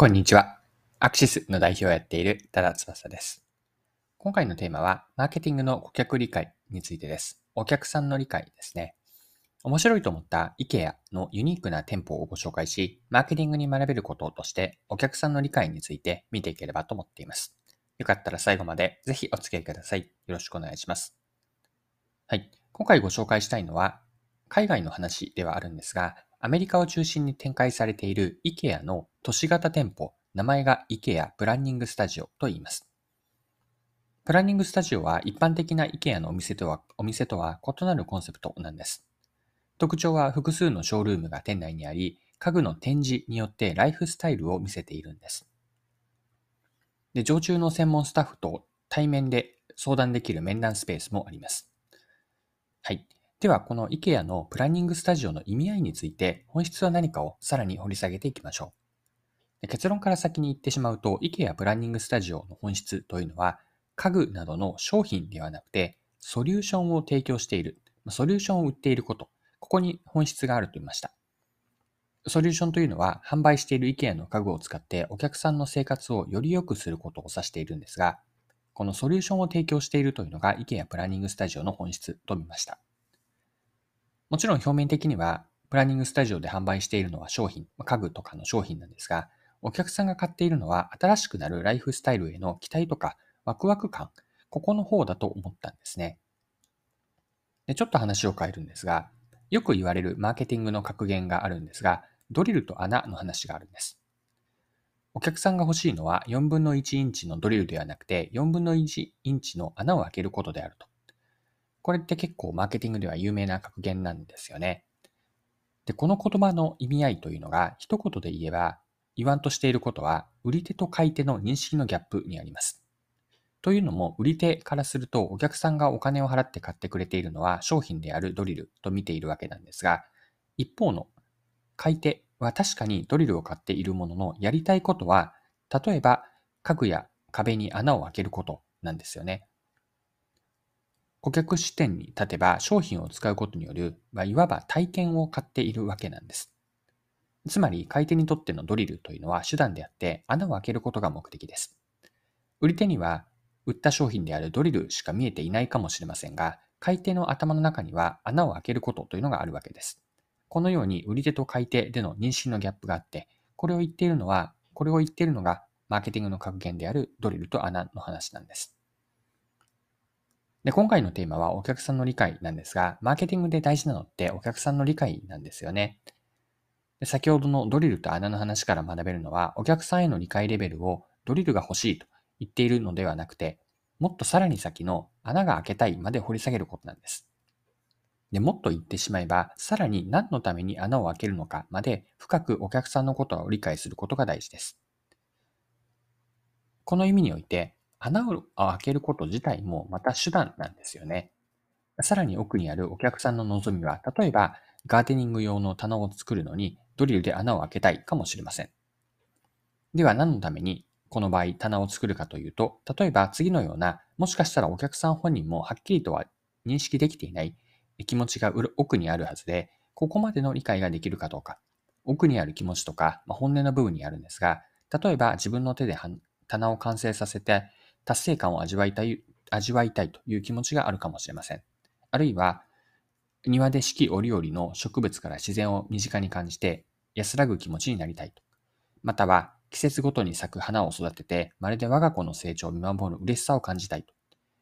こんにちは。アクシスの代表をやっている多田翼です。今回のテーマは、マーケティングの顧客理解についてです。お客さんの理解ですね。面白いと思った IKEA のユニークな店舗をご紹介し、マーケティングに学べることとして、お客さんの理解について見ていければと思っています。よかったら最後までぜひお付き合いください。よろしくお願いします。はい。今回ご紹介したいのは、海外の話ではあるんですが、アメリカを中心に展開されている IKEA の都市型店舗、名前が IKEA プランニングスタジオと言います。プランニングスタジオは一般的な IKEA のお店とはお店とは異なるコンセプトなんです。特徴は複数のショールームが店内にあり、家具の展示によってライフスタイルを見せているんです。で常駐の専門スタッフと対面で相談できる面談スペースもあります。はい。では、この IKEA のプランニングスタジオの意味合いについて、本質は何かをさらに掘り下げていきましょう。結論から先に言ってしまうと、IKEA プランニングスタジオの本質というのは、家具などの商品ではなくて、ソリューションを提供している、ソリューションを売っていること、ここに本質があると言いました。ソリューションというのは、販売している IKEA の家具を使ってお客さんの生活をより良くすることを指しているんですが、このソリューションを提供しているというのが IKEA プランニングスタジオの本質と見ました。もちろん表面的には、プランニングスタジオで販売しているのは商品、家具とかの商品なんですが、お客さんが買っているのは新しくなるライフスタイルへの期待とかワクワク感、ここの方だと思ったんですね。でちょっと話を変えるんですが、よく言われるマーケティングの格言があるんですが、ドリルと穴の話があるんです。お客さんが欲しいのは4分の1インチのドリルではなくて4分の1インチの穴を開けることであると。これって結構マーケティングでは有名な格言なんですよね。で、この言葉の意味合いというのが一言で言えば言わんとしていることは売り手と買い手の認識のギャップにあります。というのも、売り手からするとお客さんがお金を払って買ってくれているのは商品であるドリルと見ているわけなんですが、一方の買い手は確かにドリルを買っているもののやりたいことは、例えば家具や壁に穴を開けることなんですよね。顧客視点に立てば商品を使うことによる、ま、いわば体験を買っているわけなんです。つまり買い手にとってのドリルというのは手段であって穴を開けることが目的です。売り手には売った商品であるドリルしか見えていないかもしれませんが、買い手の頭の中には穴を開けることというのがあるわけです。このように売り手と買い手での認識のギャップがあって、これを言っているのは、これを言っているのがマーケティングの格言であるドリルと穴の話なんです。で、今回のテーマはお客さんの理解なんですが、マーケティングで大事なのってお客さんの理解なんですよね。で先ほどのドリルと穴の話から学べるのは、お客さんへの理解レベルをドリルが欲しいと言っているのではなくて、もっとさらに先の穴が開けたいまで掘り下げることなんです。で、もっと言ってしまえば、さらに何のために穴を開けるのかまで深くお客さんのことを理解することが大事です。この意味において、穴を開けること自体もまた手段なんですよね。さらに奥にあるお客さんの望みは、例えばガーデニング用の棚を作るのにドリルで穴を開けたいかもしれません。では何のためにこの場合棚を作るかというと、例えば次のような、もしかしたらお客さん本人もはっきりとは認識できていない気持ちが奥にあるはずで、ここまでの理解ができるかどうか、奥にある気持ちとか、まあ、本音の部分にあるんですが、例えば自分の手で棚を完成させて達成感を味わいたい、味わいたいという気持ちがあるかもしれません。あるいは、庭で四季折々の植物から自然を身近に感じて安らぐ気持ちになりたいと。または、季節ごとに咲く花を育てて、まるで我が子の成長を見守る嬉しさを感じたいと。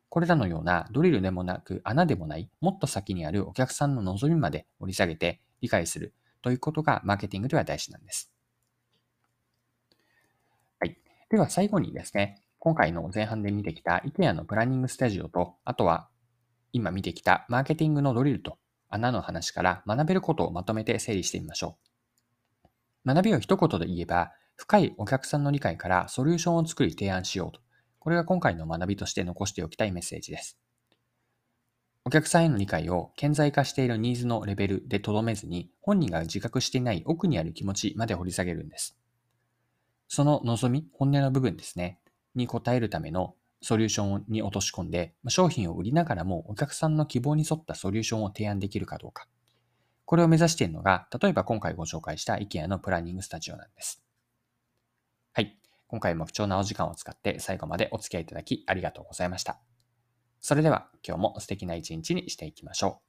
これらのようなドリルでもなく穴でもない、もっと先にあるお客さんの望みまで掘り下げて理解するということがマーケティングでは大事なんです。はい。では最後にですね、今回の前半で見てきた IKEA のプランニングスタジオと、あとは今見てきたマーケティングのドリルと穴の話から学べることをまとめて整理してみましょう。学びを一言で言えば、深いお客さんの理解からソリューションを作り提案しようと。これが今回の学びとして残しておきたいメッセージです。お客さんへの理解を顕在化しているニーズのレベルでとどめずに、本人が自覚していない奥にある気持ちまで掘り下げるんです。その望み、本音の部分ですね。に応えるためのソリューションに落とし込んで、商品を売りながらもお客さんの希望に沿ったソリューションを提案できるかどうか。これを目指しているのが、例えば今回ご紹介した IKEA のプランニングスタジオなんです。はい今回も不調なお時間を使って最後までお付き合いいただきありがとうございました。それでは今日も素敵な一日にしていきましょう。